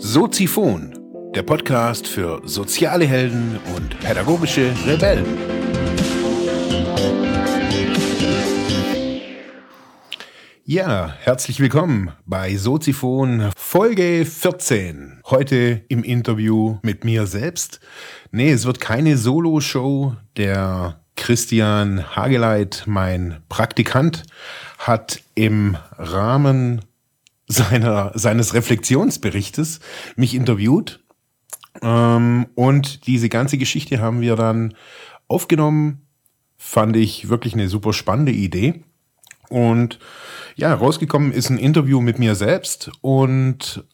Soziphon, der Podcast für soziale Helden und pädagogische Rebellen. Ja, herzlich willkommen bei Soziphon Folge 14. Heute im Interview mit mir selbst. Nee, es wird keine Solo-Show. Der Christian Hageleit, mein Praktikant, hat im Rahmen seiner, seines Reflexionsberichtes mich interviewt. Ähm, und diese ganze Geschichte haben wir dann aufgenommen. Fand ich wirklich eine super spannende Idee. Und ja, rausgekommen ist ein Interview mit mir selbst und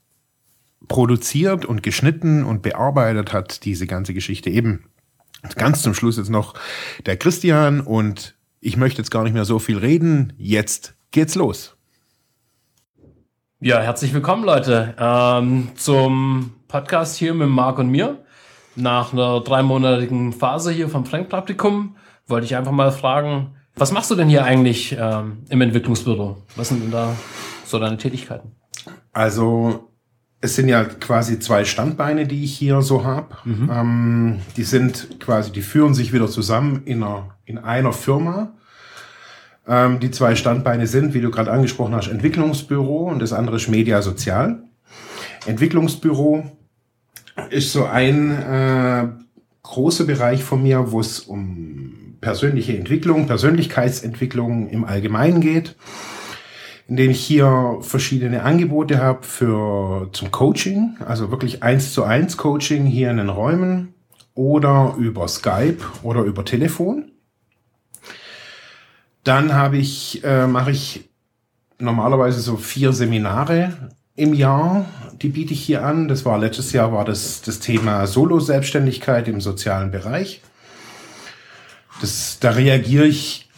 produziert und geschnitten und bearbeitet hat diese ganze Geschichte eben ganz zum Schluss jetzt noch der Christian und ich möchte jetzt gar nicht mehr so viel reden. Jetzt geht's los. Ja, herzlich willkommen, Leute, ähm, zum Podcast hier mit Marc und mir. Nach einer dreimonatigen Phase hier vom Frank-Praktikum wollte ich einfach mal fragen, was machst du denn hier eigentlich ähm, im Entwicklungsbüro? Was sind denn da so deine Tätigkeiten? Also es sind ja quasi zwei Standbeine, die ich hier so habe. Mhm. Ähm, die sind quasi, die führen sich wieder zusammen in einer, in einer Firma. Ähm, die zwei Standbeine sind, wie du gerade angesprochen hast, Entwicklungsbüro und das andere ist Media Sozial. Entwicklungsbüro ist so ein äh, großer Bereich von mir, wo es um persönliche Entwicklung, Persönlichkeitsentwicklung im Allgemeinen geht, in dem ich hier verschiedene Angebote habe für zum Coaching, also wirklich eins zu eins Coaching hier in den Räumen oder über Skype oder über Telefon. Dann habe ich, äh, mache ich normalerweise so vier Seminare im Jahr. Die biete ich hier an. Das war letztes Jahr war das das Thema Solo-Selbstständigkeit im sozialen Bereich. Das, da reagiere ich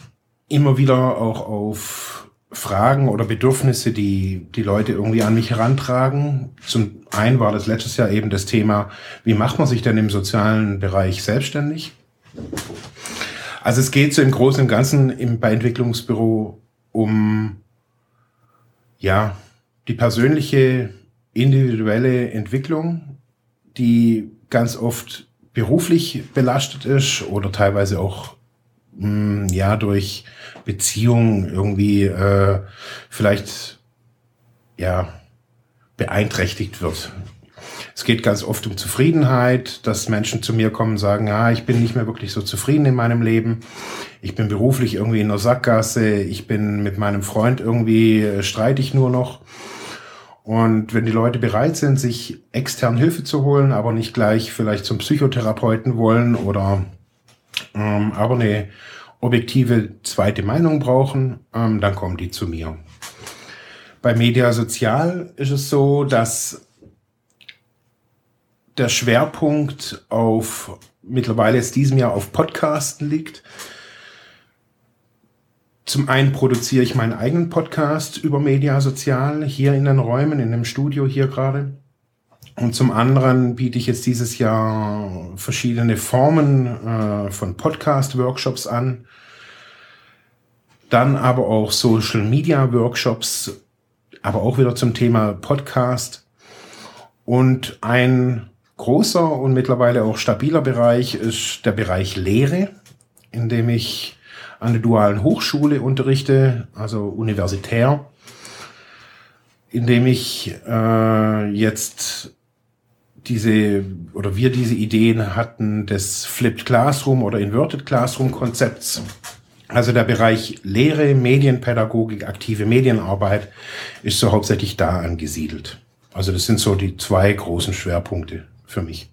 immer wieder auch auf Fragen oder Bedürfnisse, die die Leute irgendwie an mich herantragen. Zum einen war das letztes Jahr eben das Thema, wie macht man sich denn im sozialen Bereich selbstständig? Also es geht so im Großen und Ganzen im, bei Entwicklungsbüro um ja, die persönliche, individuelle Entwicklung, die ganz oft beruflich belastet ist oder teilweise auch hm, ja durch Beziehungen irgendwie äh, vielleicht ja beeinträchtigt wird. Es geht ganz oft um Zufriedenheit, dass Menschen zu mir kommen und sagen, ja, ich bin nicht mehr wirklich so zufrieden in meinem Leben. Ich bin beruflich irgendwie in der Sackgasse. Ich bin mit meinem Freund irgendwie, äh, streite ich nur noch. Und wenn die Leute bereit sind, sich extern Hilfe zu holen, aber nicht gleich vielleicht zum Psychotherapeuten wollen oder ähm, aber eine objektive zweite Meinung brauchen, ähm, dann kommen die zu mir. Bei Media Sozial ist es so, dass der Schwerpunkt auf mittlerweile jetzt diesem Jahr auf Podcasten liegt. Zum einen produziere ich meinen eigenen Podcast über Media Sozial hier in den Räumen, in dem Studio hier gerade. Und zum anderen biete ich jetzt dieses Jahr verschiedene Formen äh, von Podcast-Workshops an. Dann aber auch Social Media Workshops, aber auch wieder zum Thema Podcast. Und ein großer und mittlerweile auch stabiler Bereich ist der Bereich Lehre, in dem ich an der dualen Hochschule unterrichte, also universitär, in dem ich äh, jetzt diese oder wir diese Ideen hatten des Flipped Classroom oder Inverted Classroom Konzepts. Also der Bereich Lehre, Medienpädagogik, aktive Medienarbeit ist so hauptsächlich da angesiedelt. Also das sind so die zwei großen Schwerpunkte für mich.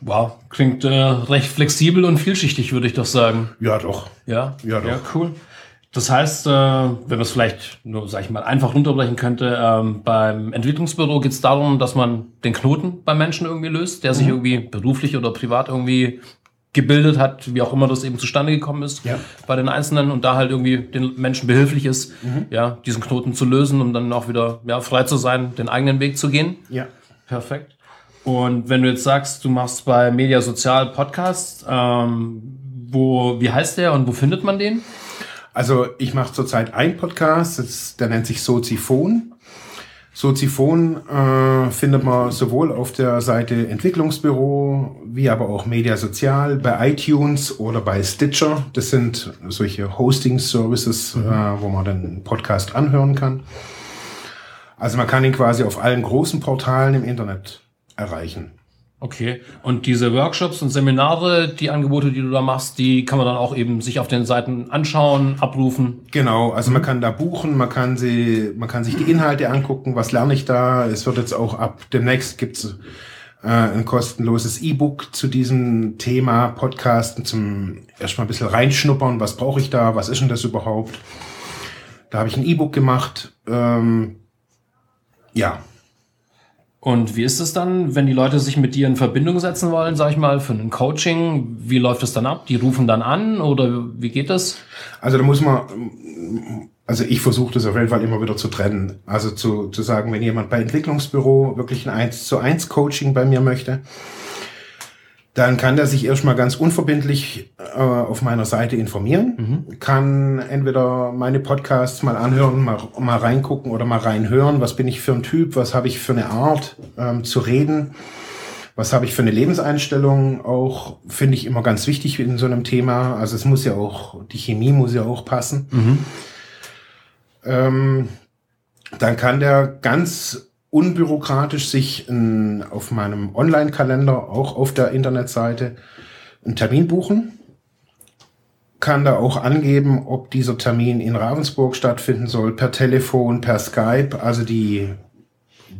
Wow, klingt äh, recht flexibel und vielschichtig, würde ich doch sagen. Ja, doch. Ja, ja, doch. Ja, cool. Das heißt, äh, wenn man es vielleicht nur, sag ich mal, einfach runterbrechen könnte, ähm, beim Entwicklungsbüro geht es darum, dass man den Knoten beim Menschen irgendwie löst, der mhm. sich irgendwie beruflich oder privat irgendwie gebildet hat, wie auch immer das eben zustande gekommen ist ja. bei den Einzelnen und da halt irgendwie den Menschen behilflich ist, mhm. ja, diesen Knoten zu lösen, um dann auch wieder ja, frei zu sein, den eigenen Weg zu gehen. Ja. Perfekt. Und wenn du jetzt sagst, du machst bei Media Sozial Podcast, ähm, wo, wie heißt der und wo findet man den? Also ich mache zurzeit einen Podcast, das, der nennt sich Soziphon. Soziphon äh, findet man sowohl auf der Seite Entwicklungsbüro wie aber auch Media Sozial bei iTunes oder bei Stitcher. Das sind solche Hosting-Services, mhm. äh, wo man dann einen Podcast anhören kann. Also man kann ihn quasi auf allen großen Portalen im Internet erreichen. Okay. Und diese Workshops und Seminare, die Angebote, die du da machst, die kann man dann auch eben sich auf den Seiten anschauen, abrufen. Genau. Also mhm. man kann da buchen, man kann sie, man kann sich die Inhalte angucken. Was lerne ich da? Es wird jetzt auch ab demnächst gibt's äh, ein kostenloses E-Book zu diesem Thema Podcasten zum erstmal ein bisschen reinschnuppern. Was brauche ich da? Was ist denn das überhaupt? Da habe ich ein E-Book gemacht. Ähm, ja, und wie ist es dann, wenn die Leute sich mit dir in Verbindung setzen wollen, sag ich mal, für ein Coaching? Wie läuft es dann ab? Die rufen dann an oder wie geht das? Also da muss man, also ich versuche das auf jeden Fall immer wieder zu trennen. Also zu, zu sagen, wenn jemand bei Entwicklungsbüro wirklich ein 1 zu 1 Coaching bei mir möchte, dann kann der sich erstmal ganz unverbindlich äh, auf meiner Seite informieren, mhm. kann entweder meine Podcasts mal anhören, mal, mal reingucken oder mal reinhören, was bin ich für ein Typ, was habe ich für eine Art ähm, zu reden, was habe ich für eine Lebenseinstellung, auch finde ich immer ganz wichtig in so einem Thema. Also es muss ja auch, die Chemie muss ja auch passen. Mhm. Ähm, dann kann der ganz unbürokratisch sich in, auf meinem Online-Kalender, auch auf der Internetseite, einen Termin buchen. Kann da auch angeben, ob dieser Termin in Ravensburg stattfinden soll, per Telefon, per Skype. Also die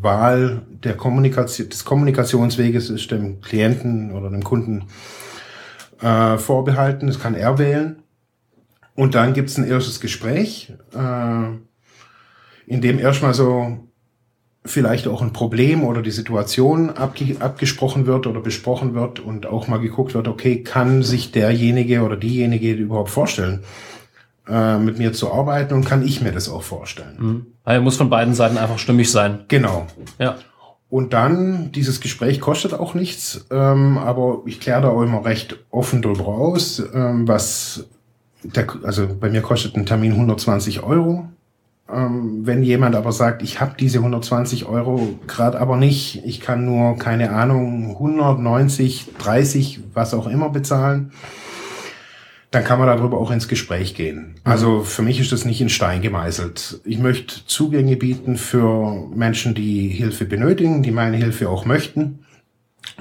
Wahl der Kommunikation, des Kommunikationsweges ist dem Klienten oder dem Kunden äh, vorbehalten. Das kann er wählen. Und dann gibt's ein erstes Gespräch, äh, in dem erstmal so vielleicht auch ein Problem oder die Situation abge abgesprochen wird oder besprochen wird und auch mal geguckt wird, okay, kann sich derjenige oder diejenige überhaupt vorstellen, äh, mit mir zu arbeiten und kann ich mir das auch vorstellen. Mhm. Also muss von beiden Seiten einfach stimmig sein. Genau. Ja. Und dann, dieses Gespräch kostet auch nichts, ähm, aber ich kläre da auch immer recht offen drüber aus, ähm, was der, also bei mir kostet ein Termin 120 Euro ähm, wenn jemand aber sagt, ich habe diese 120 Euro gerade aber nicht, ich kann nur, keine Ahnung, 190, 30, was auch immer bezahlen, dann kann man darüber auch ins Gespräch gehen. Mhm. Also für mich ist das nicht in Stein gemeißelt. Ich möchte Zugänge bieten für Menschen, die Hilfe benötigen, die meine Hilfe auch möchten.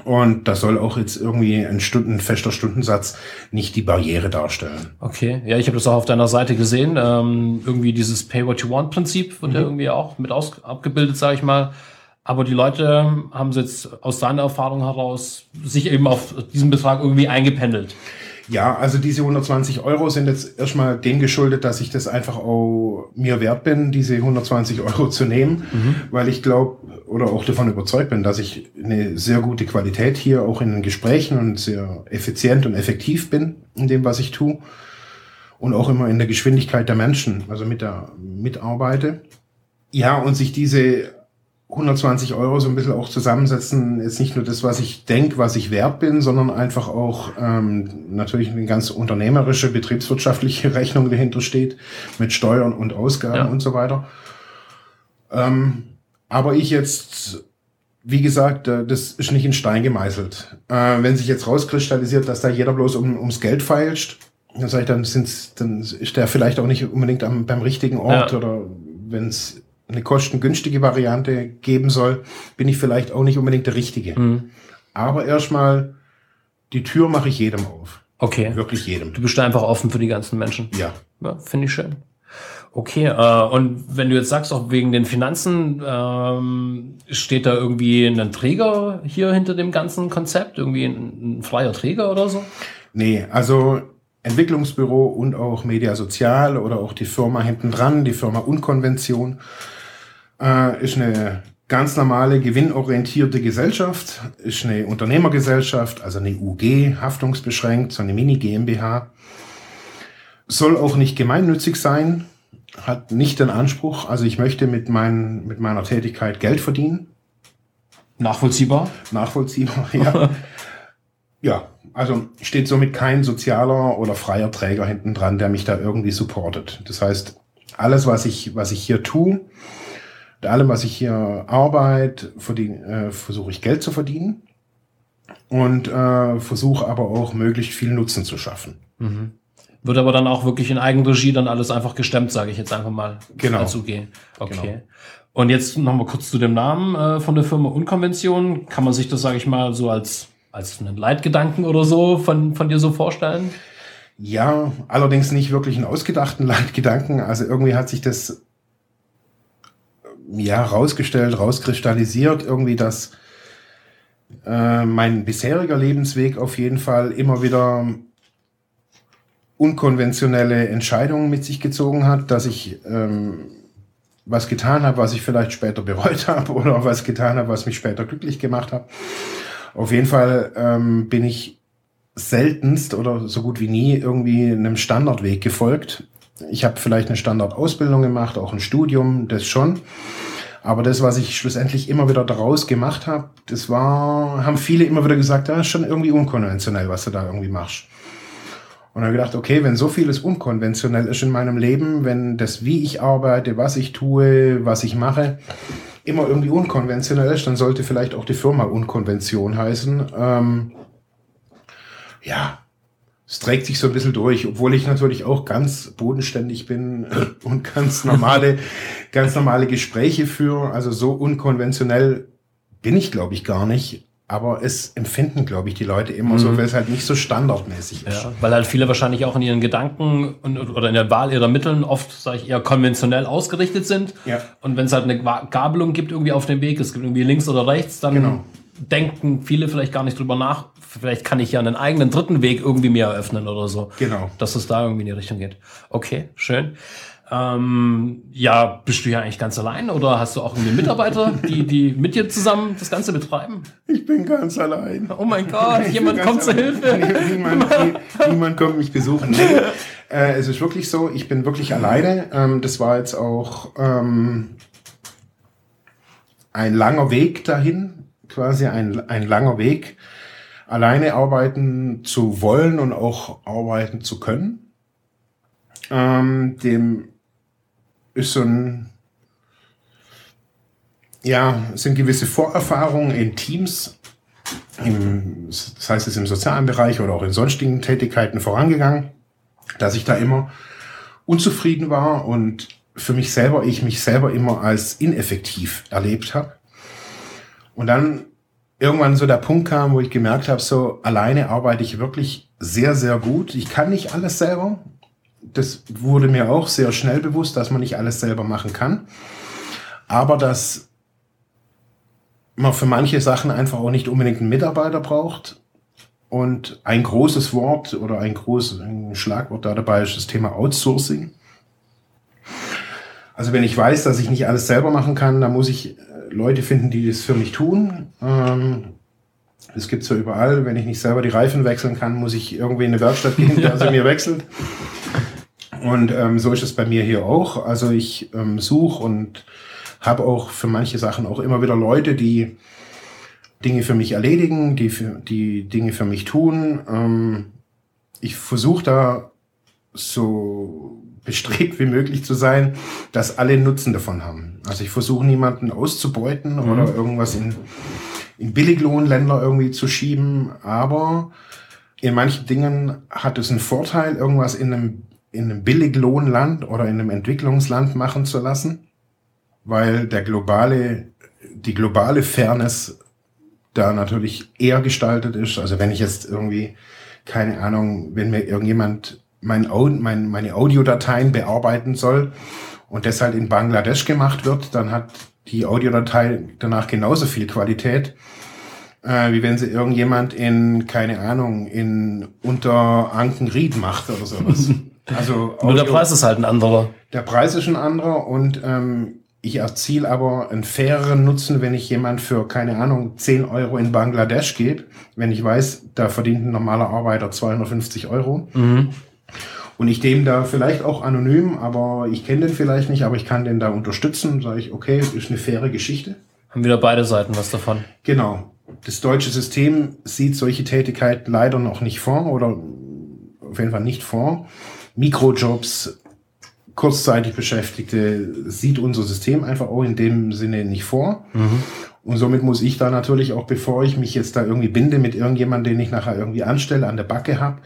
Und das soll auch jetzt irgendwie ein, Stunden, fester Stundensatz nicht die Barriere darstellen. Okay, ja, ich habe das auch auf deiner Seite gesehen. Ähm, irgendwie dieses Pay What You Want Prinzip wird mhm. ja irgendwie auch mit aus, abgebildet, sage ich mal. Aber die Leute haben jetzt aus deiner Erfahrung heraus sich eben auf diesen Betrag irgendwie eingependelt. Ja, also diese 120 Euro sind jetzt erstmal dem geschuldet, dass ich das einfach auch mir wert bin, diese 120 Euro zu nehmen, mhm. weil ich glaube oder auch davon überzeugt bin, dass ich eine sehr gute Qualität hier auch in den Gesprächen und sehr effizient und effektiv bin in dem, was ich tue und auch immer in der Geschwindigkeit der Menschen, also mit der mitarbeite. Ja, und sich diese 120 Euro so ein bisschen auch zusammensetzen, ist nicht nur das, was ich denke, was ich wert bin, sondern einfach auch ähm, natürlich eine ganz unternehmerische, betriebswirtschaftliche Rechnung dahinter steht, mit Steuern und Ausgaben ja. und so weiter. Ähm, aber ich jetzt, wie gesagt, äh, das ist nicht in Stein gemeißelt. Äh, wenn sich jetzt rauskristallisiert, dass da jeder bloß um, ums Geld feilscht, dann sage ich, dann, sind's, dann ist der vielleicht auch nicht unbedingt am, beim richtigen Ort ja. oder wenn es eine kostengünstige Variante geben soll, bin ich vielleicht auch nicht unbedingt der Richtige. Mhm. Aber erstmal, die Tür mache ich jedem auf. Okay. Wirklich jedem. Du bist einfach offen für die ganzen Menschen. Ja. Ja, finde ich schön. Okay, äh, und wenn du jetzt sagst, auch wegen den Finanzen, ähm, steht da irgendwie ein Träger hier hinter dem ganzen Konzept? Irgendwie ein, ein freier Träger oder so? Nee, also Entwicklungsbüro und auch Media Sozial oder auch die Firma hinten dran, die Firma Unkonvention, äh, ist eine ganz normale gewinnorientierte Gesellschaft, ist eine Unternehmergesellschaft, also eine UG, haftungsbeschränkt, so eine Mini GmbH. Soll auch nicht gemeinnützig sein, hat nicht den Anspruch, also ich möchte mit, mein, mit meiner Tätigkeit Geld verdienen. Nachvollziehbar? Nachvollziehbar, ja. ja, Also steht somit kein sozialer oder freier Träger hinten dran, der mich da irgendwie supportet. Das heißt, alles, was ich, was ich hier tue, mit allem, was ich hier arbeite, äh, versuche ich Geld zu verdienen und äh, versuche aber auch möglichst viel Nutzen zu schaffen. Mhm. Wird aber dann auch wirklich in Eigenregie dann alles einfach gestemmt, sage ich jetzt einfach mal genau. dazu gehen. Okay. Genau. Und jetzt noch mal kurz zu dem Namen äh, von der Firma Unkonvention. Kann man sich das, sage ich mal, so als, als einen Leitgedanken oder so von, von dir so vorstellen? Ja, allerdings nicht wirklich einen ausgedachten Leitgedanken. Also irgendwie hat sich das ja rausgestellt, rauskristallisiert, irgendwie, dass äh, mein bisheriger Lebensweg auf jeden Fall immer wieder unkonventionelle Entscheidungen mit sich gezogen hat, dass ich ähm, was getan habe, was ich vielleicht später bereut habe oder was getan habe, was mich später glücklich gemacht hat. Auf jeden Fall ähm, bin ich seltenst oder so gut wie nie irgendwie einem Standardweg gefolgt. Ich habe vielleicht eine Standardausbildung gemacht, auch ein Studium, das schon. Aber das, was ich schlussendlich immer wieder daraus gemacht habe, das war, haben viele immer wieder gesagt, ja, ist schon irgendwie unkonventionell, was du da irgendwie machst. Und dann gedacht, okay, wenn so vieles unkonventionell ist in meinem Leben, wenn das, wie ich arbeite, was ich tue, was ich mache, immer irgendwie unkonventionell ist, dann sollte vielleicht auch die Firma Unkonvention heißen. Ähm, ja, es trägt sich so ein bisschen durch, obwohl ich natürlich auch ganz bodenständig bin und ganz normale, ganz normale Gespräche führe. Also so unkonventionell bin ich, glaube ich, gar nicht. Aber es empfinden, glaube ich, die Leute immer mhm. so, weil es halt nicht so standardmäßig ist. Ja, weil halt viele wahrscheinlich auch in ihren Gedanken und, oder in der Wahl ihrer Mitteln oft, sage ich, eher konventionell ausgerichtet sind. Ja. Und wenn es halt eine Gabelung gibt irgendwie auf dem Weg, es gibt irgendwie links oder rechts, dann genau. denken viele vielleicht gar nicht drüber nach. Vielleicht kann ich ja einen eigenen dritten Weg irgendwie mehr eröffnen oder so. Genau. Dass es da irgendwie in die Richtung geht. Okay, schön. Ähm, ja, bist du ja eigentlich ganz allein oder hast du auch irgendwie Mitarbeiter, die, die mit dir zusammen das Ganze betreiben? Ich bin ganz allein. Oh mein Gott, ich jemand kommt zur Hilfe. Niemand, niemand kommt mich besuchen. Nee, äh, es ist wirklich so, ich bin wirklich alleine. Ähm, das war jetzt auch ähm, ein langer Weg dahin, quasi ein, ein langer Weg, alleine arbeiten zu wollen und auch arbeiten zu können. Ähm, dem ist so ein, ja, sind gewisse Vorerfahrungen in Teams, im, das heißt es im sozialen Bereich oder auch in sonstigen Tätigkeiten vorangegangen, dass ich da immer unzufrieden war und für mich selber, ich mich selber immer als ineffektiv erlebt habe. Und dann irgendwann so der Punkt kam, wo ich gemerkt habe, so alleine arbeite ich wirklich sehr, sehr gut. Ich kann nicht alles selber das wurde mir auch sehr schnell bewusst, dass man nicht alles selber machen kann. Aber dass man für manche Sachen einfach auch nicht unbedingt einen Mitarbeiter braucht. Und ein großes Wort oder ein großes Schlagwort da dabei ist das Thema Outsourcing. Also wenn ich weiß, dass ich nicht alles selber machen kann, dann muss ich Leute finden, die das für mich tun. Ähm, das gibt's ja überall. Wenn ich nicht selber die Reifen wechseln kann, muss ich irgendwie in eine Werkstatt gehen, der sie mir wechselt. Und ähm, so ist es bei mir hier auch. Also ich ähm, suche und habe auch für manche Sachen auch immer wieder Leute, die Dinge für mich erledigen, die, für, die Dinge für mich tun. Ähm, ich versuche da so bestrebt wie möglich zu sein, dass alle Nutzen davon haben. Also ich versuche niemanden auszubeuten mhm. oder irgendwas in, in Billiglohnländer irgendwie zu schieben, aber in manchen Dingen hat es einen Vorteil, irgendwas in einem in einem Billiglohnland oder in einem Entwicklungsland machen zu lassen, weil der globale, die globale Fairness da natürlich eher gestaltet ist. Also wenn ich jetzt irgendwie, keine Ahnung, wenn mir irgendjemand mein, mein, meine Audiodateien bearbeiten soll und das halt in Bangladesch gemacht wird, dann hat die Audiodatei danach genauso viel Qualität, äh, wie wenn sie irgendjemand in, keine Ahnung, in unter Ankenried macht oder sowas. Also Nur der Preis ist halt ein anderer. Der Preis ist ein anderer und ähm, ich erziele aber einen faireren Nutzen, wenn ich jemand für, keine Ahnung, 10 Euro in Bangladesch gebe, wenn ich weiß, da verdient ein normaler Arbeiter 250 Euro. Mhm. Und ich dem da vielleicht auch anonym, aber ich kenne den vielleicht nicht, aber ich kann den da unterstützen, sage ich, okay, ist eine faire Geschichte. Haben wieder beide Seiten was davon. Genau. das deutsche System sieht solche Tätigkeiten leider noch nicht vor oder auf jeden Fall nicht vor. Mikrojobs, kurzzeitig Beschäftigte sieht unser System einfach auch in dem Sinne nicht vor. Mhm. Und somit muss ich da natürlich auch, bevor ich mich jetzt da irgendwie binde mit irgendjemandem, den ich nachher irgendwie anstelle, an der Backe habe,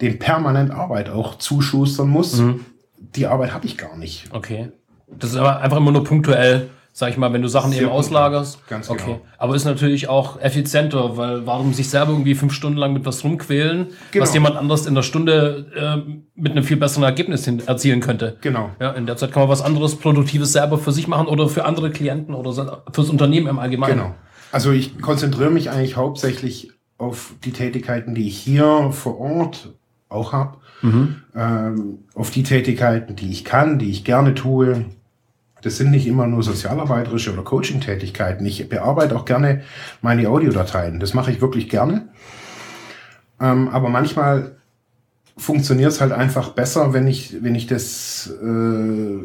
dem permanent Arbeit auch zuschustern muss. Mhm. Die Arbeit habe ich gar nicht. Okay. Das ist aber einfach immer nur punktuell sag ich mal, wenn du Sachen Sehr eben auslagerst. Ganz genau. Okay. Aber ist natürlich auch effizienter, weil warum sich selber irgendwie fünf Stunden lang mit was rumquälen, genau. was jemand anders in der Stunde äh, mit einem viel besseren Ergebnis hin erzielen könnte. Genau. Ja, in der Zeit kann man was anderes Produktives selber für sich machen oder für andere Klienten oder fürs Unternehmen im Allgemeinen. Genau. Also ich konzentriere mich eigentlich hauptsächlich auf die Tätigkeiten, die ich hier vor Ort auch habe. Mhm. Ähm, auf die Tätigkeiten, die ich kann, die ich gerne tue, das sind nicht immer nur sozialarbeiterische oder Coaching-Tätigkeiten. Ich bearbeite auch gerne meine Audiodateien. Das mache ich wirklich gerne. Ähm, aber manchmal funktioniert es halt einfach besser, wenn ich, wenn ich das äh,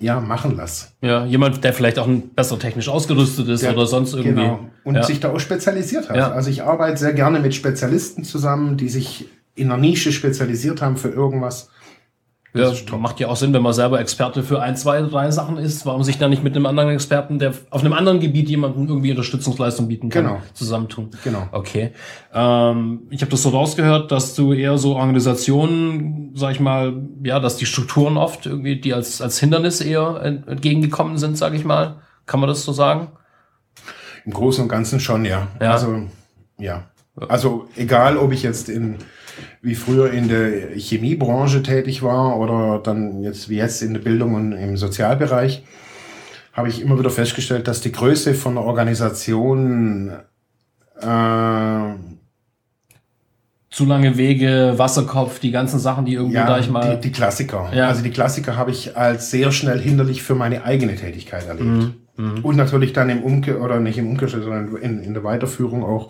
ja, machen lasse. Ja, jemand, der vielleicht auch besser technisch ausgerüstet ist der, oder sonst irgendwie. Genau. Und ja. sich da auch spezialisiert hat. Ja. Also ich arbeite sehr gerne mit Spezialisten zusammen, die sich in einer Nische spezialisiert haben für irgendwas. Ja, macht ja auch Sinn, wenn man selber Experte für ein, zwei, drei Sachen ist, warum sich da nicht mit einem anderen Experten, der auf einem anderen Gebiet jemanden irgendwie Unterstützungsleistung bieten kann, genau. zusammentun. Genau. Okay. Ähm, ich habe das so rausgehört, dass du eher so Organisationen, sag ich mal, ja, dass die Strukturen oft irgendwie, die als, als Hindernis eher entgegengekommen sind, sag ich mal. Kann man das so sagen? Im Großen und Ganzen schon, ja. ja. Also, ja. Also egal, ob ich jetzt in wie früher in der Chemiebranche tätig war oder dann jetzt wie jetzt in der Bildung und im Sozialbereich, habe ich immer wieder festgestellt, dass die Größe von der Organisation äh, zu lange Wege, Wasserkopf, die ganzen Sachen, die irgendwie ja, da ich mal. Die, die Klassiker. Ja. Also die Klassiker habe ich als sehr schnell hinderlich für meine eigene Tätigkeit erlebt. Mhm. Mhm. Und natürlich dann im Umkehr, oder nicht im Umkehrschluss, sondern in, in der Weiterführung auch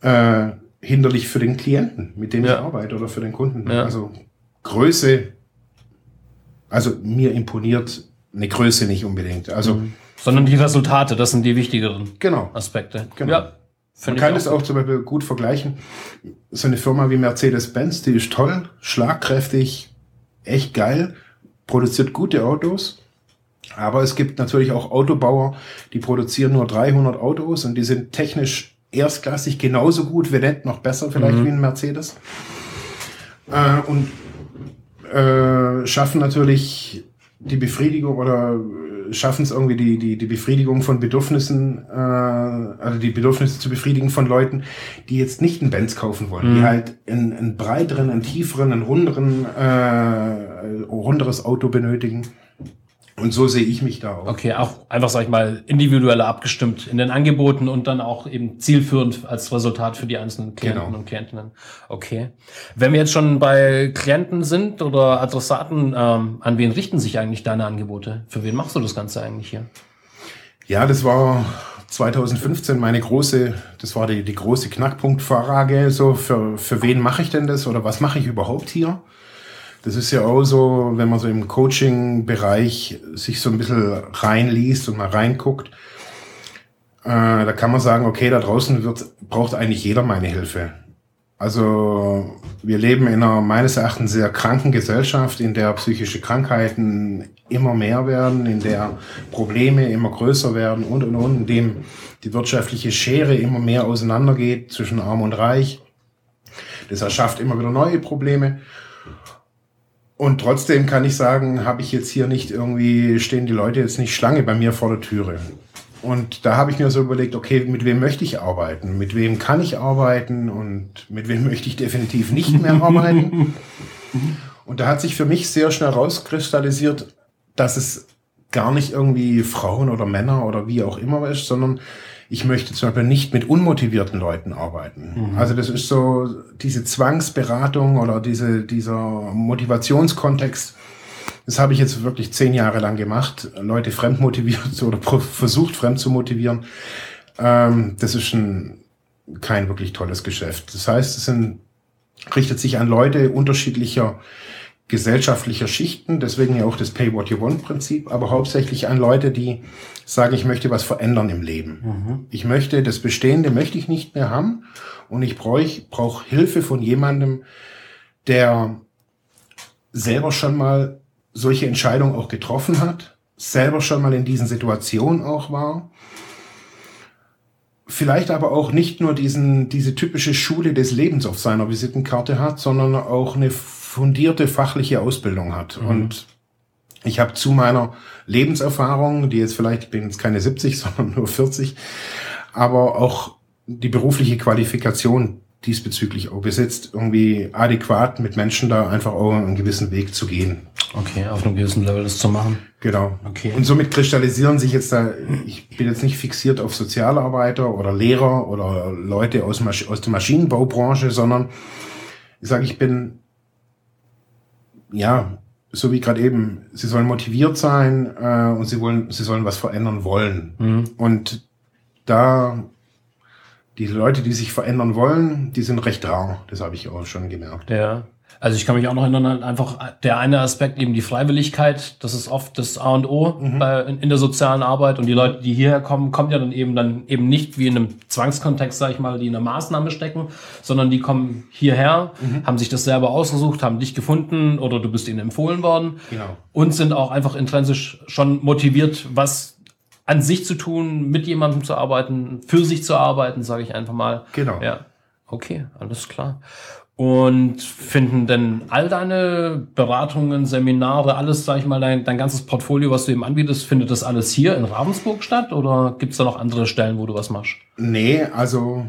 äh, hinderlich für den Klienten, mit dem ja. ich arbeite oder für den Kunden. Ja. Also Größe, also mir imponiert eine Größe nicht unbedingt. Also mhm. sondern die Resultate, das sind die wichtigeren genau. Aspekte. Genau. Ja, Man kann es auch, auch zum Beispiel gut vergleichen. So eine Firma wie Mercedes-Benz, die ist toll, schlagkräftig, echt geil, produziert gute Autos. Aber es gibt natürlich auch Autobauer, die produzieren nur 300 Autos und die sind technisch erstklassig genauso gut, wenn nicht noch besser vielleicht mhm. wie ein Mercedes. Äh, und äh, schaffen natürlich die Befriedigung oder schaffen es irgendwie die, die, die Befriedigung von Bedürfnissen, äh, also die Bedürfnisse zu befriedigen von Leuten, die jetzt nicht einen Benz kaufen wollen, mhm. die halt einen, einen breiteren, einen tieferen, einen runderen, äh, runderes Auto benötigen. Und so sehe ich mich da auch. Okay, auch einfach, sag ich mal, individueller abgestimmt in den Angeboten und dann auch eben zielführend als Resultat für die einzelnen Klienten genau. und Klientinnen. Okay. Wenn wir jetzt schon bei Klienten sind oder Adressaten, ähm, an wen richten sich eigentlich deine Angebote? Für wen machst du das Ganze eigentlich hier? Ja, das war 2015 meine große, das war die, die große Knackpunktfrage, so für, für wen mache ich denn das oder was mache ich überhaupt hier? Das ist ja auch so, wenn man so im Coaching-Bereich sich so ein bisschen reinliest und mal reinguckt, äh, da kann man sagen, okay, da draußen wird, braucht eigentlich jeder meine Hilfe. Also wir leben in einer meines Erachtens sehr kranken Gesellschaft, in der psychische Krankheiten immer mehr werden, in der Probleme immer größer werden und und und, in dem die wirtschaftliche Schere immer mehr auseinandergeht zwischen Arm und Reich. Das erschafft immer wieder neue Probleme. Und trotzdem kann ich sagen, habe ich jetzt hier nicht irgendwie, stehen die Leute jetzt nicht Schlange bei mir vor der Türe. Und da habe ich mir so überlegt, okay, mit wem möchte ich arbeiten? Mit wem kann ich arbeiten? Und mit wem möchte ich definitiv nicht mehr arbeiten? Und da hat sich für mich sehr schnell rauskristallisiert, dass es gar nicht irgendwie Frauen oder Männer oder wie auch immer ist, sondern ich möchte zum Beispiel nicht mit unmotivierten Leuten arbeiten. Mhm. Also das ist so diese Zwangsberatung oder diese, dieser Motivationskontext. Das habe ich jetzt wirklich zehn Jahre lang gemacht, Leute fremd motiviert oder versucht fremd zu motivieren. Ähm, das ist ein, kein wirklich tolles Geschäft. Das heißt, es sind, richtet sich an Leute unterschiedlicher gesellschaftlicher Schichten, deswegen ja auch das Pay What You Want Prinzip, aber hauptsächlich an Leute, die sagen, ich möchte was verändern im Leben. Mhm. Ich möchte, das Bestehende möchte ich nicht mehr haben und ich brauche brauch Hilfe von jemandem, der selber schon mal solche Entscheidungen auch getroffen hat, selber schon mal in diesen Situationen auch war. Vielleicht aber auch nicht nur diesen, diese typische Schule des Lebens auf seiner Visitenkarte hat, sondern auch eine fundierte fachliche Ausbildung hat. Mhm. Und ich habe zu meiner Lebenserfahrung, die jetzt vielleicht, ich bin jetzt keine 70, sondern nur 40, aber auch die berufliche Qualifikation diesbezüglich auch besitzt, irgendwie adäquat mit Menschen da einfach auch einen gewissen Weg zu gehen. Okay, auf einem gewissen Level das zu machen. Genau. Okay. Und somit kristallisieren sich jetzt da, ich bin jetzt nicht fixiert auf Sozialarbeiter oder Lehrer oder Leute aus, aus der Maschinenbaubranche, sondern ich sage, ich bin, ja, so wie gerade eben, sie sollen motiviert sein äh, und sie wollen, sie sollen was verändern wollen. Mhm. Und da die Leute, die sich verändern wollen, die sind recht rar. Das habe ich auch schon gemerkt. Ja. Also ich kann mich auch noch erinnern, einfach der eine Aspekt, eben die Freiwilligkeit, das ist oft das A und O mhm. bei, in, in, der sozialen Arbeit. Und die Leute, die hierher kommen, kommen ja dann eben dann eben nicht wie in einem Zwangskontext, sage ich mal, die in einer Maßnahme stecken, sondern die kommen hierher, mhm. haben sich das selber ausgesucht, haben dich gefunden oder du bist ihnen empfohlen worden genau. und sind auch einfach intrinsisch schon motiviert, was an sich zu tun, mit jemandem zu arbeiten, für sich zu arbeiten, sage ich einfach mal. Genau. Ja. Okay, alles klar. Und finden denn all deine Beratungen, Seminare, alles, sag ich mal, dein, dein ganzes Portfolio, was du eben anbietest, findet das alles hier in Ravensburg statt oder gibt's da noch andere Stellen, wo du was machst? Nee, also,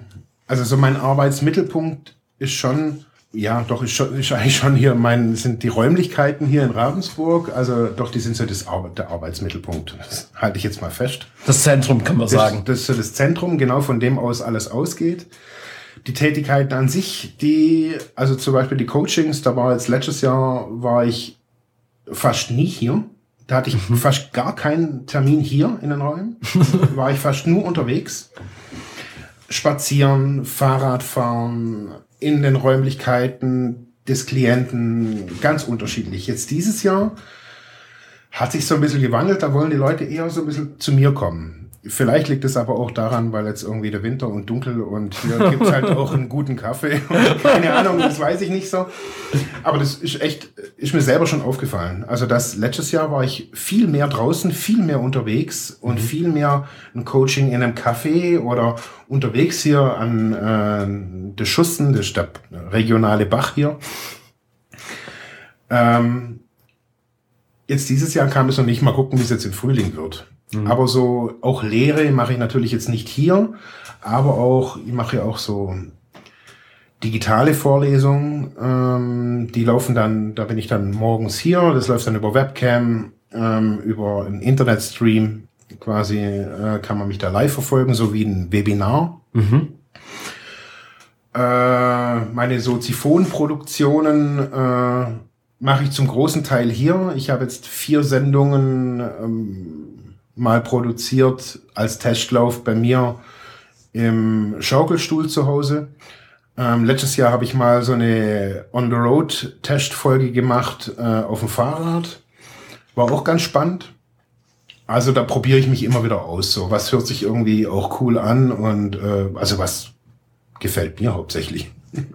also so mein Arbeitsmittelpunkt ist schon ja, doch, ist, schon, ist eigentlich schon hier mein, sind die Räumlichkeiten hier in Ravensburg. Also doch, die sind so das, der Arbeitsmittelpunkt. Das halte ich jetzt mal fest. Das Zentrum kann man das, sagen. Das ist so das Zentrum, genau von dem aus alles ausgeht. Die Tätigkeiten an sich, die, also zum Beispiel die Coachings, da war jetzt letztes Jahr, war ich fast nie hier. Da hatte ich mhm. fast gar keinen Termin hier in den Räumen. war ich fast nur unterwegs. Spazieren, Fahrradfahren, in den Räumlichkeiten des Klienten ganz unterschiedlich. Jetzt dieses Jahr hat sich so ein bisschen gewandelt, da wollen die Leute eher so ein bisschen zu mir kommen. Vielleicht liegt es aber auch daran, weil jetzt irgendwie der Winter und dunkel und hier gibt's halt auch einen guten Kaffee. Keine Ahnung, das weiß ich nicht so. Aber das ist echt, ist mir selber schon aufgefallen. Also das letztes Jahr war ich viel mehr draußen, viel mehr unterwegs und mhm. viel mehr ein Coaching in einem Café oder unterwegs hier an äh, der Schussen, das ist der regionale Bach hier. Ähm, jetzt dieses Jahr kam es noch nicht. Mal gucken, wie es jetzt im Frühling wird. Mhm. Aber so auch Lehre mache ich natürlich jetzt nicht hier, aber auch, ich mache ja auch so digitale Vorlesungen. Ähm, die laufen dann, da bin ich dann morgens hier, das läuft dann über Webcam, ähm, über einen Internetstream. Quasi äh, kann man mich da live verfolgen, so wie ein Webinar. Mhm. Äh, meine Soziphon-Produktionen äh, mache ich zum großen Teil hier. Ich habe jetzt vier Sendungen ähm, mal produziert als Testlauf bei mir im Schaukelstuhl zu Hause. Ähm, letztes Jahr habe ich mal so eine On-the-Road-Testfolge gemacht äh, auf dem Fahrrad. War auch ganz spannend. Also da probiere ich mich immer wieder aus. So, was hört sich irgendwie auch cool an und äh, also was gefällt mir hauptsächlich.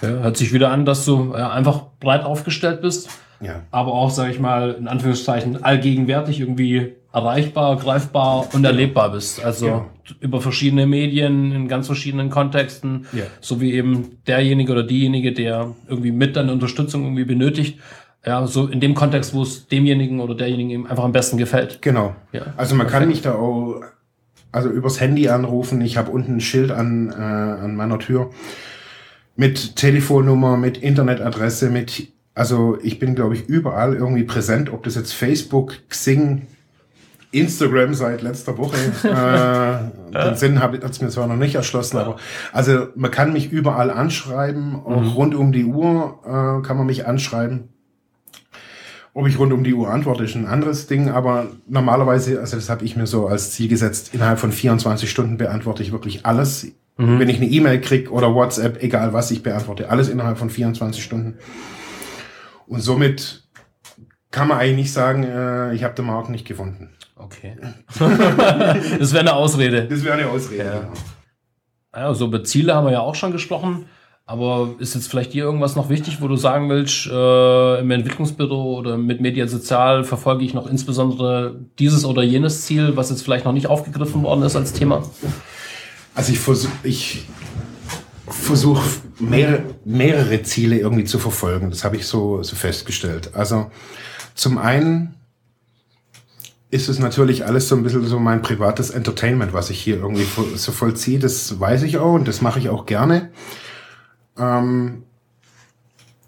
Ja, hört sich wieder an, dass du ja, einfach breit aufgestellt bist. Ja. Aber auch, sage ich mal, in Anführungszeichen allgegenwärtig irgendwie erreichbar, greifbar und erlebbar bist. Also ja. über verschiedene Medien, in ganz verschiedenen Kontexten, ja. so wie eben derjenige oder diejenige, der irgendwie mit deine Unterstützung irgendwie benötigt. Ja, so in dem Kontext, wo es demjenigen oder derjenigen eben einfach am besten gefällt. Genau. Ja. Also man Perfekt. kann mich da auch also übers Handy anrufen. Ich habe unten ein Schild an, äh, an meiner Tür mit Telefonnummer, mit Internetadresse, mit also ich bin, glaube ich, überall irgendwie präsent, ob das jetzt Facebook, Xing, Instagram seit letzter Woche. äh, den Sinn hat es mir zwar noch nicht erschlossen, aber also man kann mich überall anschreiben, auch mhm. rund um die Uhr äh, kann man mich anschreiben. Ob ich rund um die Uhr antworte, ist ein anderes Ding, aber normalerweise, also das habe ich mir so als Ziel gesetzt, innerhalb von 24 Stunden beantworte ich wirklich alles. Mhm. Wenn ich eine E-Mail krieg oder WhatsApp, egal was, ich beantworte alles innerhalb von 24 Stunden. Und somit kann man eigentlich nicht sagen, äh, ich habe den Markt nicht gefunden. Okay. das wäre eine Ausrede. Das wäre eine Ausrede. Ja. Genau. Ja, so über Ziele haben wir ja auch schon gesprochen. Aber ist jetzt vielleicht dir irgendwas noch wichtig, wo du sagen willst, äh, im Entwicklungsbüro oder mit Media Sozial verfolge ich noch insbesondere dieses oder jenes Ziel, was jetzt vielleicht noch nicht aufgegriffen worden ist als Thema? Also ich versuche ich versuch mehrere, mehrere Ziele irgendwie zu verfolgen. Das habe ich so, so festgestellt. Also zum einen ist es natürlich alles so ein bisschen so mein privates Entertainment, was ich hier irgendwie so vollziehe. Das weiß ich auch und das mache ich auch gerne. Ähm,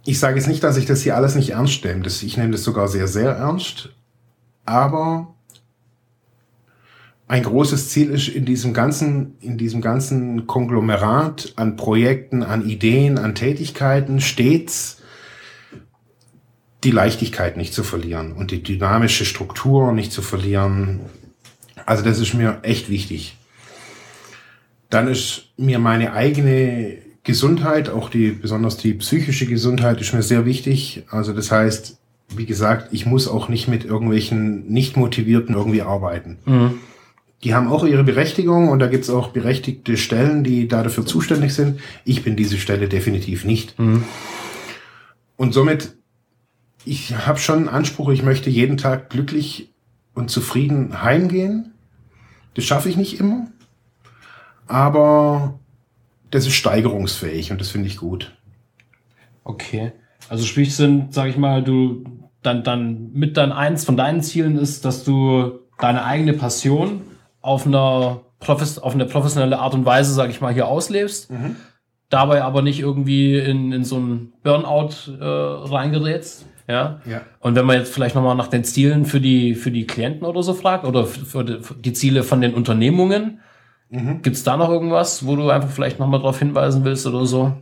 ich sage jetzt nicht, dass ich das hier alles nicht ernst nehme. Das, ich nehme das sogar sehr, sehr ernst. Aber ein großes Ziel ist in diesem ganzen, in diesem ganzen Konglomerat an Projekten, an Ideen, an Tätigkeiten stets die Leichtigkeit nicht zu verlieren und die dynamische Struktur nicht zu verlieren. Also das ist mir echt wichtig. Dann ist mir meine eigene Gesundheit, auch die, besonders die psychische Gesundheit ist mir sehr wichtig. Also das heißt, wie gesagt, ich muss auch nicht mit irgendwelchen nicht motivierten irgendwie arbeiten. Mhm. Die haben auch ihre Berechtigung und da gibt es auch berechtigte Stellen, die da dafür zuständig sind. Ich bin diese Stelle definitiv nicht. Mhm. Und somit ich habe schon einen Anspruch, ich möchte jeden Tag glücklich und zufrieden heimgehen. Das schaffe ich nicht immer. Aber das ist steigerungsfähig und das finde ich gut. Okay. Also sprich sind, sag ich mal, du dann, dann mit dann eins von deinen Zielen ist, dass du deine eigene Passion auf einer, auf eine professionelle Art und Weise, sag ich mal, hier auslebst. Mhm. Dabei aber nicht irgendwie in, in so ein Burnout äh, reingerätst. Ja? ja. Und wenn man jetzt vielleicht nochmal nach den Zielen für die, für die Klienten oder so fragt oder für die, für die Ziele von den Unternehmungen, mhm. gibt es da noch irgendwas, wo du einfach vielleicht nochmal darauf hinweisen willst oder so?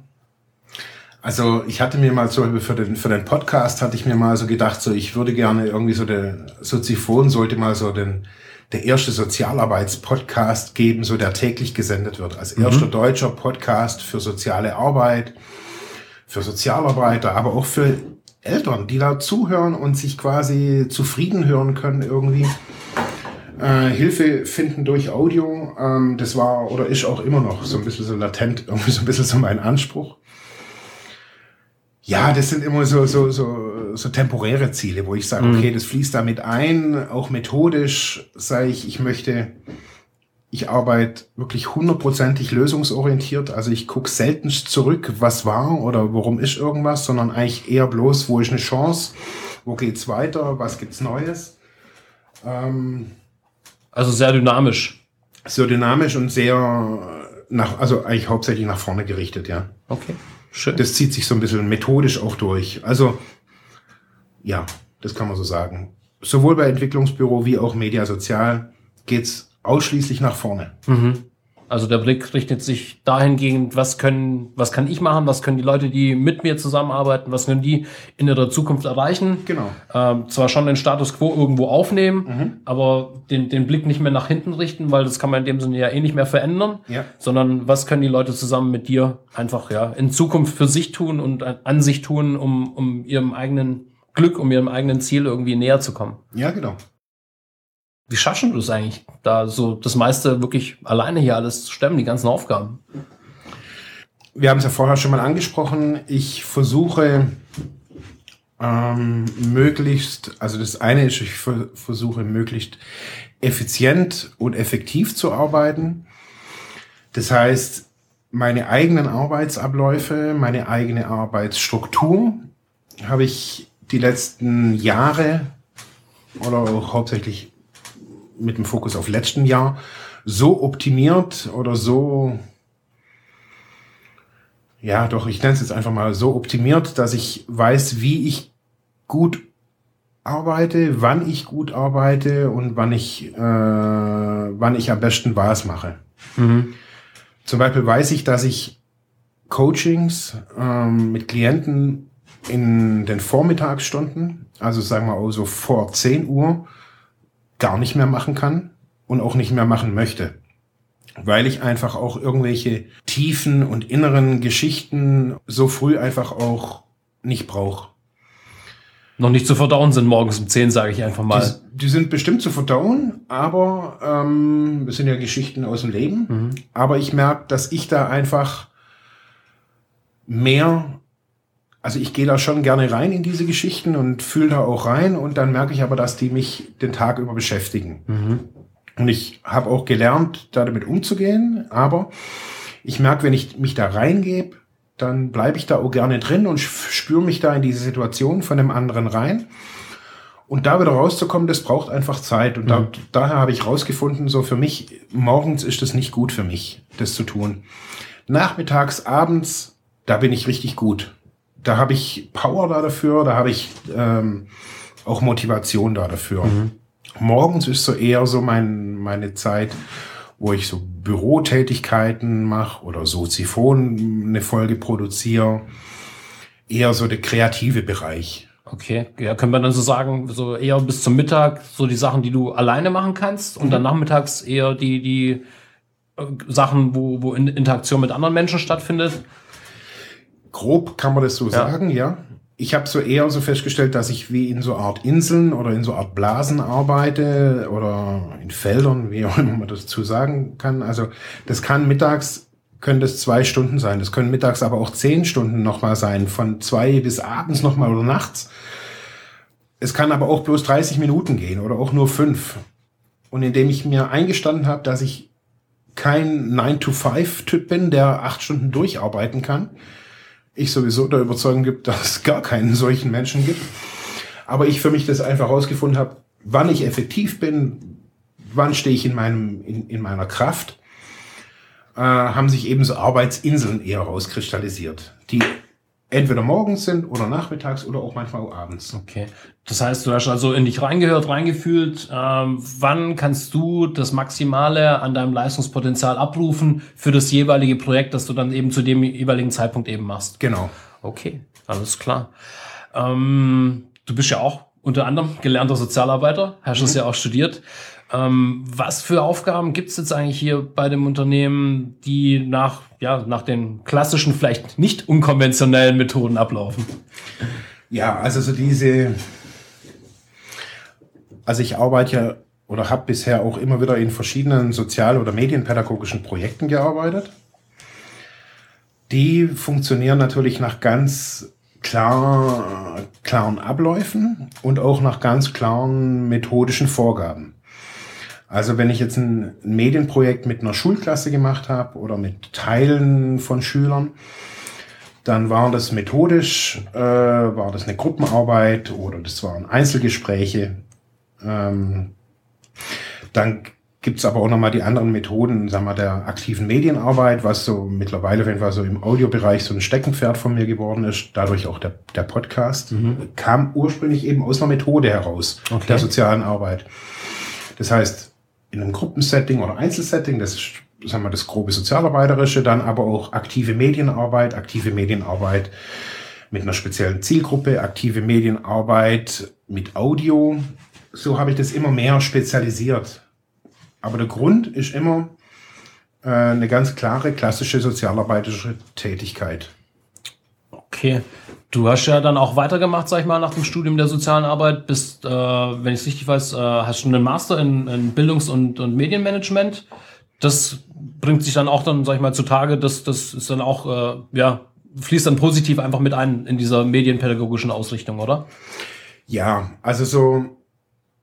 Also ich hatte mir mal so für den, für den Podcast hatte ich mir mal so gedacht, so ich würde gerne irgendwie so der Soziphon sollte mal so den, der erste Sozialarbeitspodcast geben, so der täglich gesendet wird. Als mhm. erster deutscher Podcast für soziale Arbeit, für Sozialarbeiter, aber auch für Eltern, die da zuhören und sich quasi zufrieden hören können irgendwie. Äh, Hilfe finden durch Audio, ähm, das war oder ist auch immer noch so ein bisschen so latent, irgendwie so ein bisschen so mein Anspruch. Ja, das sind immer so, so, so, so temporäre Ziele, wo ich sage, mhm. okay, das fließt damit ein, auch methodisch sage ich, ich möchte ich arbeite wirklich hundertprozentig lösungsorientiert. Also ich gucke selten zurück, was war oder warum ist irgendwas, sondern eigentlich eher bloß, wo ist eine Chance, wo geht's weiter, was gibt's Neues. Ähm, also sehr dynamisch. Sehr dynamisch und sehr nach, also eigentlich hauptsächlich nach vorne gerichtet, ja. Okay, schön. Das zieht sich so ein bisschen methodisch auch durch. Also ja, das kann man so sagen. Sowohl bei Entwicklungsbüro wie auch Media Sozial geht's ausschließlich nach vorne. Mhm. Also der Blick richtet sich dahingehend, was können, was kann ich machen, was können die Leute, die mit mir zusammenarbeiten, was können die in ihrer Zukunft erreichen. Genau. Ähm, zwar schon den Status quo irgendwo aufnehmen, mhm. aber den, den Blick nicht mehr nach hinten richten, weil das kann man in dem Sinne ja eh nicht mehr verändern, ja. sondern was können die Leute zusammen mit dir einfach ja in Zukunft für sich tun und an sich tun, um, um ihrem eigenen Glück, um ihrem eigenen Ziel irgendwie näher zu kommen. Ja, genau. Wie schaffen du es eigentlich, da so das meiste wirklich alleine hier alles zu stemmen, die ganzen Aufgaben? Wir haben es ja vorher schon mal angesprochen. Ich versuche ähm, möglichst, also das eine ist, ich versuche möglichst effizient und effektiv zu arbeiten. Das heißt, meine eigenen Arbeitsabläufe, meine eigene Arbeitsstruktur habe ich die letzten Jahre oder auch hauptsächlich mit dem Fokus auf letzten Jahr so optimiert oder so, ja, doch, ich nenne es jetzt einfach mal so optimiert, dass ich weiß, wie ich gut arbeite, wann ich gut arbeite und wann ich, äh, wann ich am besten was mache. Mhm. Zum Beispiel weiß ich, dass ich Coachings ähm, mit Klienten in den Vormittagsstunden, also sagen wir auch so vor 10 Uhr, gar nicht mehr machen kann und auch nicht mehr machen möchte. Weil ich einfach auch irgendwelche tiefen und inneren Geschichten so früh einfach auch nicht brauche. noch nicht zu verdauen sind morgens um 10, sage ich einfach mal. Die, die, sind bestimmt zu verdauen, aber ähm, das sind ja Geschichten aus dem Leben. Mhm. Aber ich merke, dass ich da einfach mehr, also ich gehe da schon gerne rein in diese Geschichten und fühle da auch rein und dann merke ich aber, dass die mich den Tag über beschäftigen. Mhm. Und ich habe auch gelernt, da damit umzugehen, aber ich merke, wenn ich mich da reingebe, dann bleibe ich da auch gerne drin und spüre mich da in diese Situation von dem anderen rein. Und da wieder rauszukommen, das braucht einfach Zeit. Und mhm. da, daher habe ich rausgefunden, so für mich, morgens ist das nicht gut für mich, das zu tun. Nachmittags, abends, da bin ich richtig gut. Da habe ich Power da dafür, da habe ich ähm, auch Motivation da dafür. Mhm. Morgens ist so eher so mein, meine Zeit, wo ich so Bürotätigkeiten mache oder Soziphon eine Folge produziere. Eher so der kreative Bereich. Okay, ja, können wir dann so sagen, so eher bis zum Mittag so die Sachen, die du alleine machen kannst und mhm. dann nachmittags eher die, die äh, Sachen, wo, wo Interaktion mit anderen Menschen stattfindet? Grob kann man das so ja. sagen, ja ich habe so eher so festgestellt, dass ich wie in so Art Inseln oder in so Art Blasen arbeite oder in Feldern, wie auch immer man dazu sagen kann. Also das kann mittags, können das zwei Stunden sein. Das können mittags aber auch zehn Stunden nochmal sein, von zwei bis abends nochmal oder nachts. Es kann aber auch bloß 30 Minuten gehen oder auch nur fünf. Und indem ich mir eingestanden habe, dass ich kein 9-to-5-Typ bin, der acht Stunden durcharbeiten kann, ich sowieso der Überzeugung gibt, dass es gar keinen solchen Menschen gibt. Aber ich für mich das einfach herausgefunden habe, wann ich effektiv bin, wann stehe ich in, meinem, in, in meiner Kraft, äh, haben sich eben so Arbeitsinseln eher rauskristallisiert, die entweder morgens sind oder nachmittags oder auch manchmal auch abends. Okay. Das heißt, du hast also in dich reingehört, reingefühlt. Ähm, wann kannst du das Maximale an deinem Leistungspotenzial abrufen für das jeweilige Projekt, das du dann eben zu dem jeweiligen Zeitpunkt eben machst? Genau. Okay, alles klar. Ähm, du bist ja auch unter anderem gelernter Sozialarbeiter, hast mhm. es ja auch studiert. Ähm, was für Aufgaben gibt es jetzt eigentlich hier bei dem Unternehmen, die nach, ja, nach den klassischen, vielleicht nicht unkonventionellen Methoden ablaufen? Ja, also so diese, also ich arbeite ja oder habe bisher auch immer wieder in verschiedenen sozial- oder medienpädagogischen Projekten gearbeitet. Die funktionieren natürlich nach ganz klar, klaren Abläufen und auch nach ganz klaren methodischen Vorgaben. Also wenn ich jetzt ein Medienprojekt mit einer Schulklasse gemacht habe oder mit Teilen von Schülern, dann war das methodisch, äh, war das eine Gruppenarbeit oder das waren Einzelgespräche. Ähm, dann gibt's aber auch nochmal die anderen Methoden, sagen wir, der aktiven Medienarbeit, was so mittlerweile, wenn wir so im Audiobereich so ein Steckenpferd von mir geworden ist, dadurch auch der, der Podcast, mhm. kam ursprünglich eben aus einer Methode heraus, okay. der sozialen Arbeit. Das heißt, in einem Gruppensetting oder Einzelsetting, das ist sagen wir, das grobe Sozialarbeiterische, dann aber auch aktive Medienarbeit, aktive Medienarbeit mit einer speziellen Zielgruppe, aktive Medienarbeit mit Audio. So habe ich das immer mehr spezialisiert. Aber der Grund ist immer äh, eine ganz klare klassische sozialarbeiterische Tätigkeit. Okay. Du hast ja dann auch weitergemacht, sag ich mal, nach dem Studium der sozialen Arbeit. Bist, äh, wenn ich es richtig weiß, äh, hast du einen Master in, in Bildungs- und, und Medienmanagement. Das bringt sich dann auch dann, sag ich mal, zutage. Das, das ist dann auch, äh, ja, fließt dann positiv einfach mit ein in dieser medienpädagogischen Ausrichtung, oder? Ja, also so,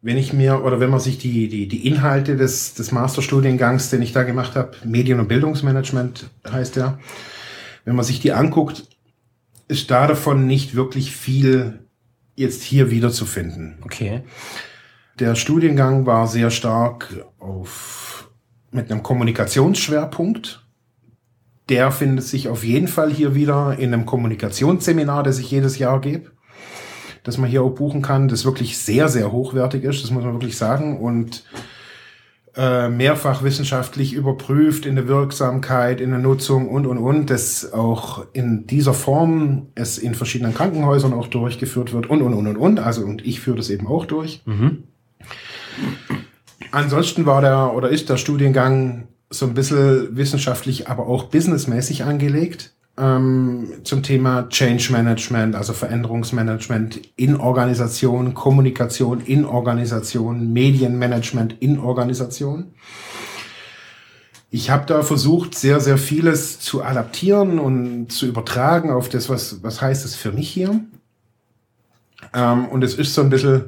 wenn ich mir oder wenn man sich die, die, die Inhalte des, des Masterstudiengangs, den ich da gemacht habe, Medien- und Bildungsmanagement heißt der, wenn man sich die anguckt, ist da davon nicht wirklich viel jetzt hier wiederzufinden. Okay. Der Studiengang war sehr stark auf, mit einem Kommunikationsschwerpunkt. Der findet sich auf jeden Fall hier wieder in einem Kommunikationsseminar, das ich jedes Jahr gebe, das man hier auch buchen kann, das wirklich sehr, sehr hochwertig ist, das muss man wirklich sagen. Und äh, mehrfach wissenschaftlich überprüft in der Wirksamkeit, in der Nutzung und, und, und, dass auch in dieser Form es in verschiedenen Krankenhäusern auch durchgeführt wird und, und, und, und, und. Also, und ich führe das eben auch durch. Mhm. Ansonsten war der oder ist der Studiengang so ein bisschen wissenschaftlich, aber auch businessmäßig angelegt. Ähm, zum Thema Change Management, also Veränderungsmanagement in Organisation, Kommunikation in Organisation, Medienmanagement in Organisation. Ich habe da versucht, sehr, sehr vieles zu adaptieren und zu übertragen auf das, was, was heißt es für mich hier. Ähm, und es ist so ein bisschen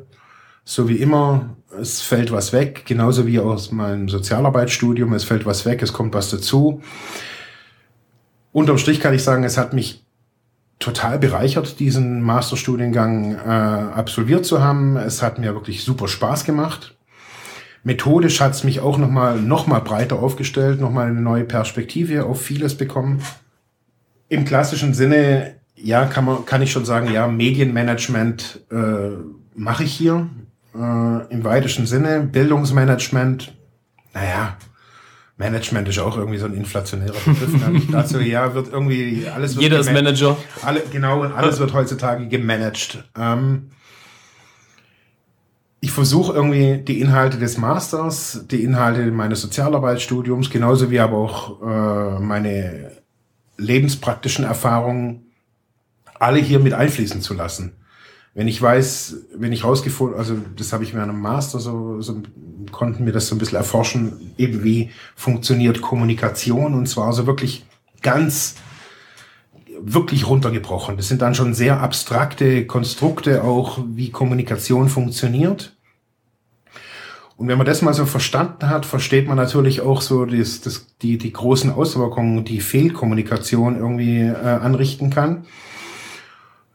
so wie immer, es fällt was weg, genauso wie aus meinem Sozialarbeitsstudium, es fällt was weg, es kommt was dazu. Unterm Strich kann ich sagen, es hat mich total bereichert, diesen Masterstudiengang äh, absolviert zu haben. Es hat mir wirklich super Spaß gemacht. Methodisch hat es mich auch nochmal noch mal breiter aufgestellt, nochmal eine neue Perspektive auf vieles bekommen. Im klassischen Sinne, ja, kann, man, kann ich schon sagen, ja, Medienmanagement äh, mache ich hier äh, im weitesten Sinne. Bildungsmanagement, naja, Management ist auch irgendwie so ein inflationärer Begriff. Ne? dazu, ja, wird irgendwie alles wird Jeder ist Manager. Alle, genau, alles wird heutzutage gemanagt. Ähm, ich versuche irgendwie die Inhalte des Masters, die Inhalte meines Sozialarbeitsstudiums, genauso wie aber auch äh, meine lebenspraktischen Erfahrungen alle hier mit einfließen zu lassen wenn ich weiß, wenn ich rausgefunden, also das habe ich mir an einem Master so, so konnten wir das so ein bisschen erforschen, eben wie funktioniert Kommunikation und zwar so wirklich ganz wirklich runtergebrochen. Das sind dann schon sehr abstrakte Konstrukte auch, wie Kommunikation funktioniert. Und wenn man das mal so verstanden hat, versteht man natürlich auch so das, das, die, die großen Auswirkungen, die Fehlkommunikation irgendwie äh, anrichten kann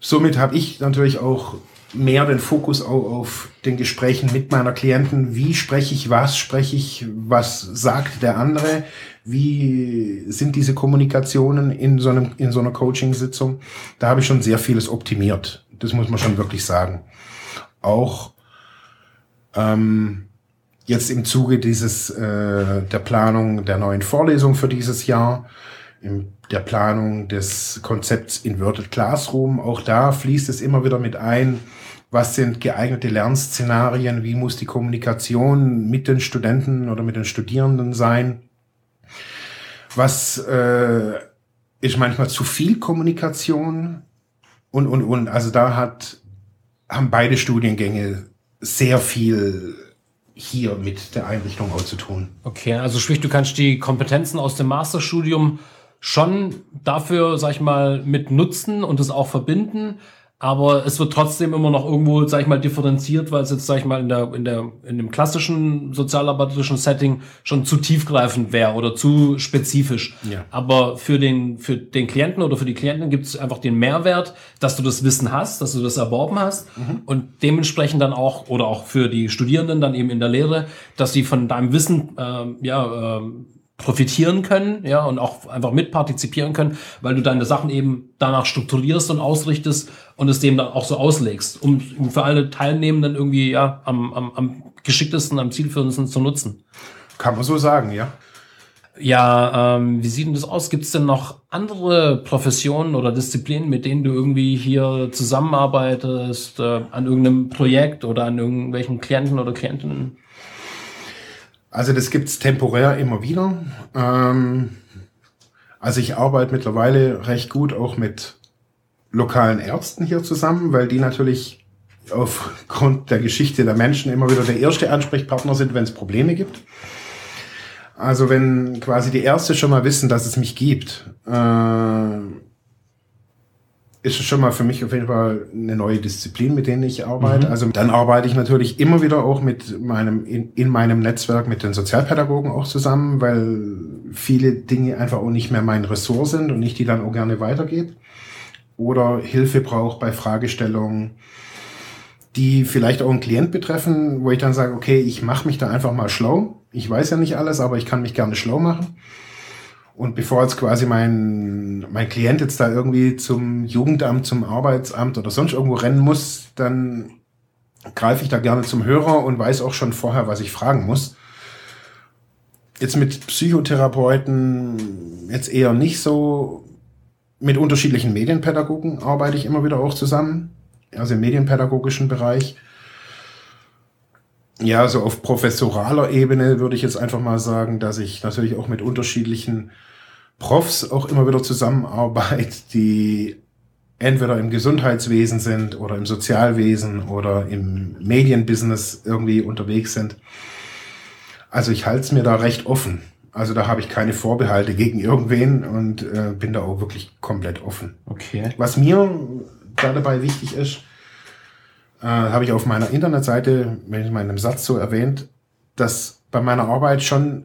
somit habe ich natürlich auch mehr den Fokus auch auf den Gesprächen mit meiner Klienten. Wie spreche ich was? Spreche ich, was sagt der andere? Wie sind diese Kommunikationen in so, einem, in so einer Coaching-Sitzung? Da habe ich schon sehr vieles optimiert. Das muss man schon wirklich sagen. Auch ähm, jetzt im Zuge dieses äh, der Planung der neuen Vorlesung für dieses Jahr in der Planung des Konzepts Inverted Classroom. Auch da fließt es immer wieder mit ein, was sind geeignete Lernszenarien, wie muss die Kommunikation mit den Studenten oder mit den Studierenden sein, was äh, ist manchmal zu viel Kommunikation und, und, und. Also da hat, haben beide Studiengänge sehr viel hier mit der Einrichtung auch zu tun. Okay, also sprich, du kannst die Kompetenzen aus dem Masterstudium schon dafür, sag ich mal, mit nutzen und es auch verbinden. Aber es wird trotzdem immer noch irgendwo, sag ich mal, differenziert, weil es jetzt, sag ich mal, in der, in der, in dem klassischen sozialarbeiterischen Setting schon zu tiefgreifend wäre oder zu spezifisch. Ja. Aber für den, für den Klienten oder für die Klienten gibt es einfach den Mehrwert, dass du das Wissen hast, dass du das erworben hast mhm. und dementsprechend dann auch, oder auch für die Studierenden dann eben in der Lehre, dass sie von deinem Wissen, ähm, ja, ähm, profitieren können, ja, und auch einfach mitpartizipieren können, weil du deine Sachen eben danach strukturierst und ausrichtest und es dem dann auch so auslegst, um, für alle Teilnehmenden irgendwie, ja, am, am, am geschicktesten, am zielführendsten zu nutzen. Kann man so sagen, ja. Ja, ähm, wie sieht denn das aus? Gibt es denn noch andere Professionen oder Disziplinen, mit denen du irgendwie hier zusammenarbeitest, äh, an irgendeinem Projekt oder an irgendwelchen Klienten oder Klientinnen? Also das gibt's temporär immer wieder. Ähm, also ich arbeite mittlerweile recht gut auch mit lokalen Ärzten hier zusammen, weil die natürlich aufgrund der Geschichte der Menschen immer wieder der erste Ansprechpartner sind, wenn es Probleme gibt. Also wenn quasi die Ärzte schon mal wissen, dass es mich gibt, äh, ist schon mal für mich auf jeden Fall eine neue Disziplin, mit denen ich arbeite. Mhm. Also dann arbeite ich natürlich immer wieder auch mit meinem, in, in meinem Netzwerk mit den Sozialpädagogen auch zusammen, weil viele Dinge einfach auch nicht mehr mein Ressort sind und ich die dann auch gerne weitergebe. Oder Hilfe brauche bei Fragestellungen, die vielleicht auch einen Klient betreffen, wo ich dann sage, okay, ich mache mich da einfach mal schlau. Ich weiß ja nicht alles, aber ich kann mich gerne schlau machen. Und bevor jetzt quasi mein, mein Klient jetzt da irgendwie zum Jugendamt, zum Arbeitsamt oder sonst irgendwo rennen muss, dann greife ich da gerne zum Hörer und weiß auch schon vorher, was ich fragen muss. Jetzt mit Psychotherapeuten jetzt eher nicht so. Mit unterschiedlichen Medienpädagogen arbeite ich immer wieder auch zusammen, also im medienpädagogischen Bereich. Ja, so auf professoraler Ebene würde ich jetzt einfach mal sagen, dass ich natürlich auch mit unterschiedlichen Profs auch immer wieder Zusammenarbeit, die entweder im Gesundheitswesen sind oder im Sozialwesen oder im Medienbusiness irgendwie unterwegs sind. Also ich halte es mir da recht offen. Also da habe ich keine Vorbehalte gegen irgendwen und äh, bin da auch wirklich komplett offen. Okay. Was mir da dabei wichtig ist, äh, habe ich auf meiner Internetseite, wenn ich einem Satz so erwähnt, dass bei meiner Arbeit schon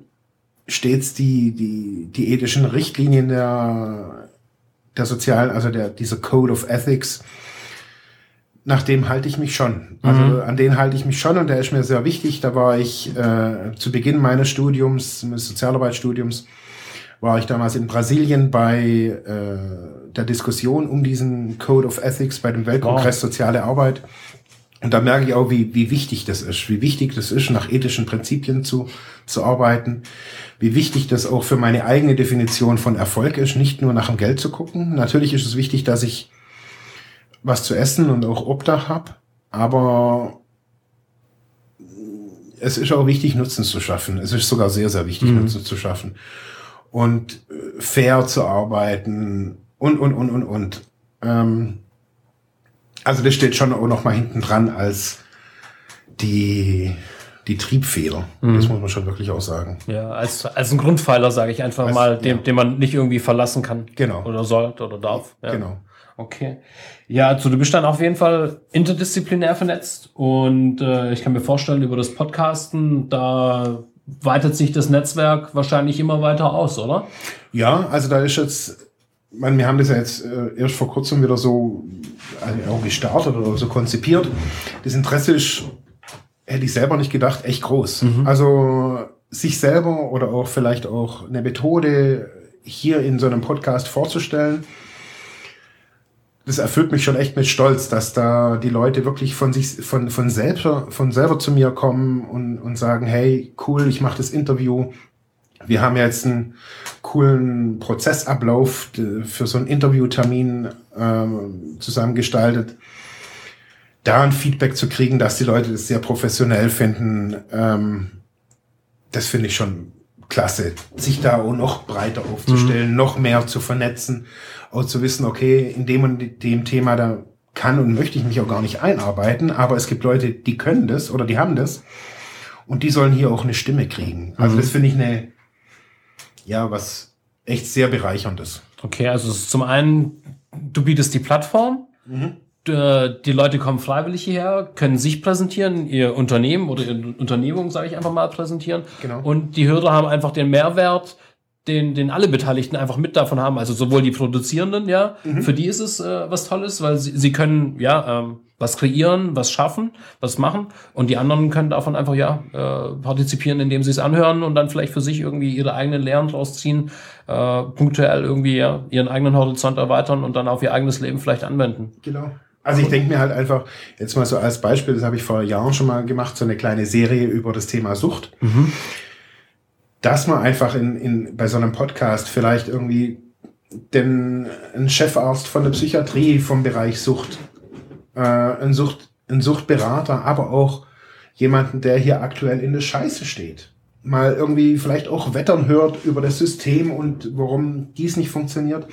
stets die, die, die ethischen Richtlinien der, der sozialen, also der, dieser Code of Ethics, nach dem halte ich mich schon. Also mhm. an den halte ich mich schon und der ist mir sehr wichtig. Da war ich äh, zu Beginn meines Studiums, meines Sozialarbeitsstudiums, war ich damals in Brasilien bei äh, der Diskussion um diesen Code of Ethics bei dem Weltkongress wow. Soziale Arbeit. Und da merke ich auch, wie, wie wichtig das ist, wie wichtig das ist, nach ethischen Prinzipien zu, zu arbeiten, wie wichtig das auch für meine eigene Definition von Erfolg ist, nicht nur nach dem Geld zu gucken. Natürlich ist es wichtig, dass ich was zu essen und auch Obdach habe, aber es ist auch wichtig, Nutzen zu schaffen. Es ist sogar sehr, sehr wichtig, mhm. Nutzen zu schaffen. Und äh, fair zu arbeiten und, und, und, und, und. Ähm, also das steht schon auch noch mal hinten dran als die die Triebfeder. Mhm. Das muss man schon wirklich auch sagen. Ja, als, als ein Grundpfeiler, sage ich einfach als, mal, dem, ja. den man nicht irgendwie verlassen kann. Genau. Oder sollte oder darf. Ja. Genau. Okay. Ja, also du bist dann auf jeden Fall interdisziplinär vernetzt und äh, ich kann mir vorstellen, über das Podcasten, da weitet sich das Netzwerk wahrscheinlich immer weiter aus, oder? Ja, also da ist jetzt, man, wir haben das ja jetzt äh, erst vor kurzem wieder so also auch gestartet oder so konzipiert. Das Interesse ist hätte ich selber nicht gedacht, echt groß. Mhm. Also sich selber oder auch vielleicht auch eine Methode hier in so einem Podcast vorzustellen, das erfüllt mich schon echt mit Stolz, dass da die Leute wirklich von sich, von, von selber, von selber zu mir kommen und, und sagen, hey, cool, ich mache das Interview. Wir haben jetzt einen coolen Prozessablauf für so einen Interviewtermin ähm, zusammengestaltet da ein Feedback zu kriegen, dass die Leute das sehr professionell finden, ähm, das finde ich schon klasse. Sich da auch noch breiter aufzustellen, mhm. noch mehr zu vernetzen, auch zu wissen, okay, in dem und dem Thema, da kann und möchte ich mich auch gar nicht einarbeiten, aber es gibt Leute, die können das oder die haben das und die sollen hier auch eine Stimme kriegen. Also mhm. das finde ich eine, ja, was echt sehr bereicherndes. Okay, also zum einen, du bietest die Plattform, mhm. Äh, die Leute kommen freiwillig hierher, können sich präsentieren, ihr Unternehmen oder ihre Unternehmung, sage ich einfach mal, präsentieren. Genau. Und die Hörer haben einfach den Mehrwert, den, den alle Beteiligten einfach mit davon haben. Also sowohl die Produzierenden, ja, mhm. für die ist es äh, was Tolles, weil sie, sie können, ja, ähm, was kreieren, was schaffen, was machen. Und die anderen können davon einfach, ja, äh, partizipieren, indem sie es anhören und dann vielleicht für sich irgendwie ihre eigenen Lehren draus ziehen, äh, punktuell irgendwie ja, ihren eigenen Horizont erweitern und dann auf ihr eigenes Leben vielleicht anwenden. Genau. Also ich denke mir halt einfach, jetzt mal so als Beispiel, das habe ich vor Jahren schon mal gemacht, so eine kleine Serie über das Thema Sucht. Mhm. Dass man einfach in, in, bei so einem Podcast vielleicht irgendwie den ein Chefarzt von der Psychiatrie vom Bereich Sucht, äh, ein, Sucht, ein Suchtberater, aber auch jemanden, der hier aktuell in der Scheiße steht, mal irgendwie vielleicht auch wettern hört über das System und warum dies nicht funktioniert,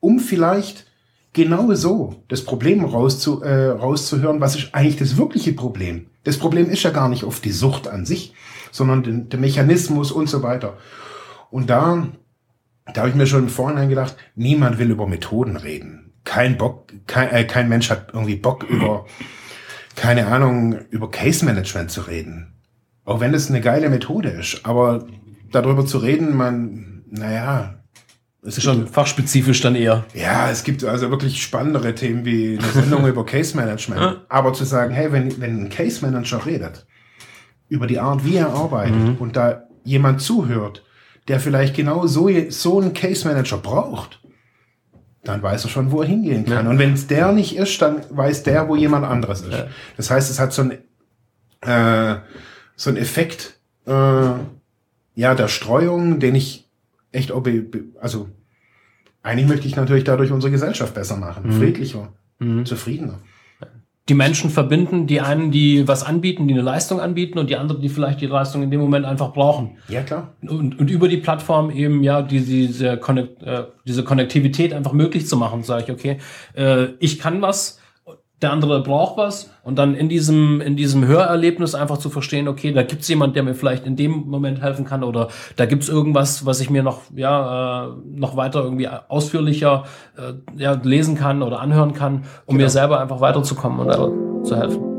um vielleicht genau so das Problem rauszu, äh, rauszuhören, was ist eigentlich das wirkliche Problem. Das Problem ist ja gar nicht oft die Sucht an sich, sondern den, der Mechanismus und so weiter. Und da, da habe ich mir schon im Vorhinein gedacht, niemand will über Methoden reden. Kein Bock, kein, äh, kein Mensch hat irgendwie Bock über, keine Ahnung, über Case Management zu reden. Auch wenn es eine geile Methode ist. Aber darüber zu reden, man, naja, es ist schon fachspezifisch dann eher. Ja, es gibt also wirklich spannendere Themen wie eine Sendung über Case Management. Aber zu sagen, hey, wenn, wenn ein Case Manager redet, über die Art, wie er arbeitet mhm. und da jemand zuhört, der vielleicht genau so, so einen Case Manager braucht, dann weiß er schon, wo er hingehen kann. Ja. Und wenn es der nicht ist, dann weiß der, wo jemand anderes ist. Ja. Das heißt, es hat so ein, äh, so ein Effekt, äh, ja, der Streuung, den ich echt, also eigentlich möchte ich natürlich dadurch unsere Gesellschaft besser machen, mhm. friedlicher, mhm. zufriedener. Die Menschen verbinden, die einen, die was anbieten, die eine Leistung anbieten und die anderen, die vielleicht die Leistung in dem Moment einfach brauchen. Ja, klar. Und, und über die Plattform eben ja die, diese, Connect, äh, diese Konnektivität einfach möglich zu machen. Sage ich, okay, äh, ich kann was, der andere braucht was und dann in diesem, in diesem Hörerlebnis einfach zu verstehen, okay, da gibt's jemand, der mir vielleicht in dem Moment helfen kann oder da gibt's irgendwas, was ich mir noch, ja, äh, noch weiter irgendwie ausführlicher äh, ja, lesen kann oder anhören kann, um Genau. mir selber einfach weiterzukommen und zu helfen.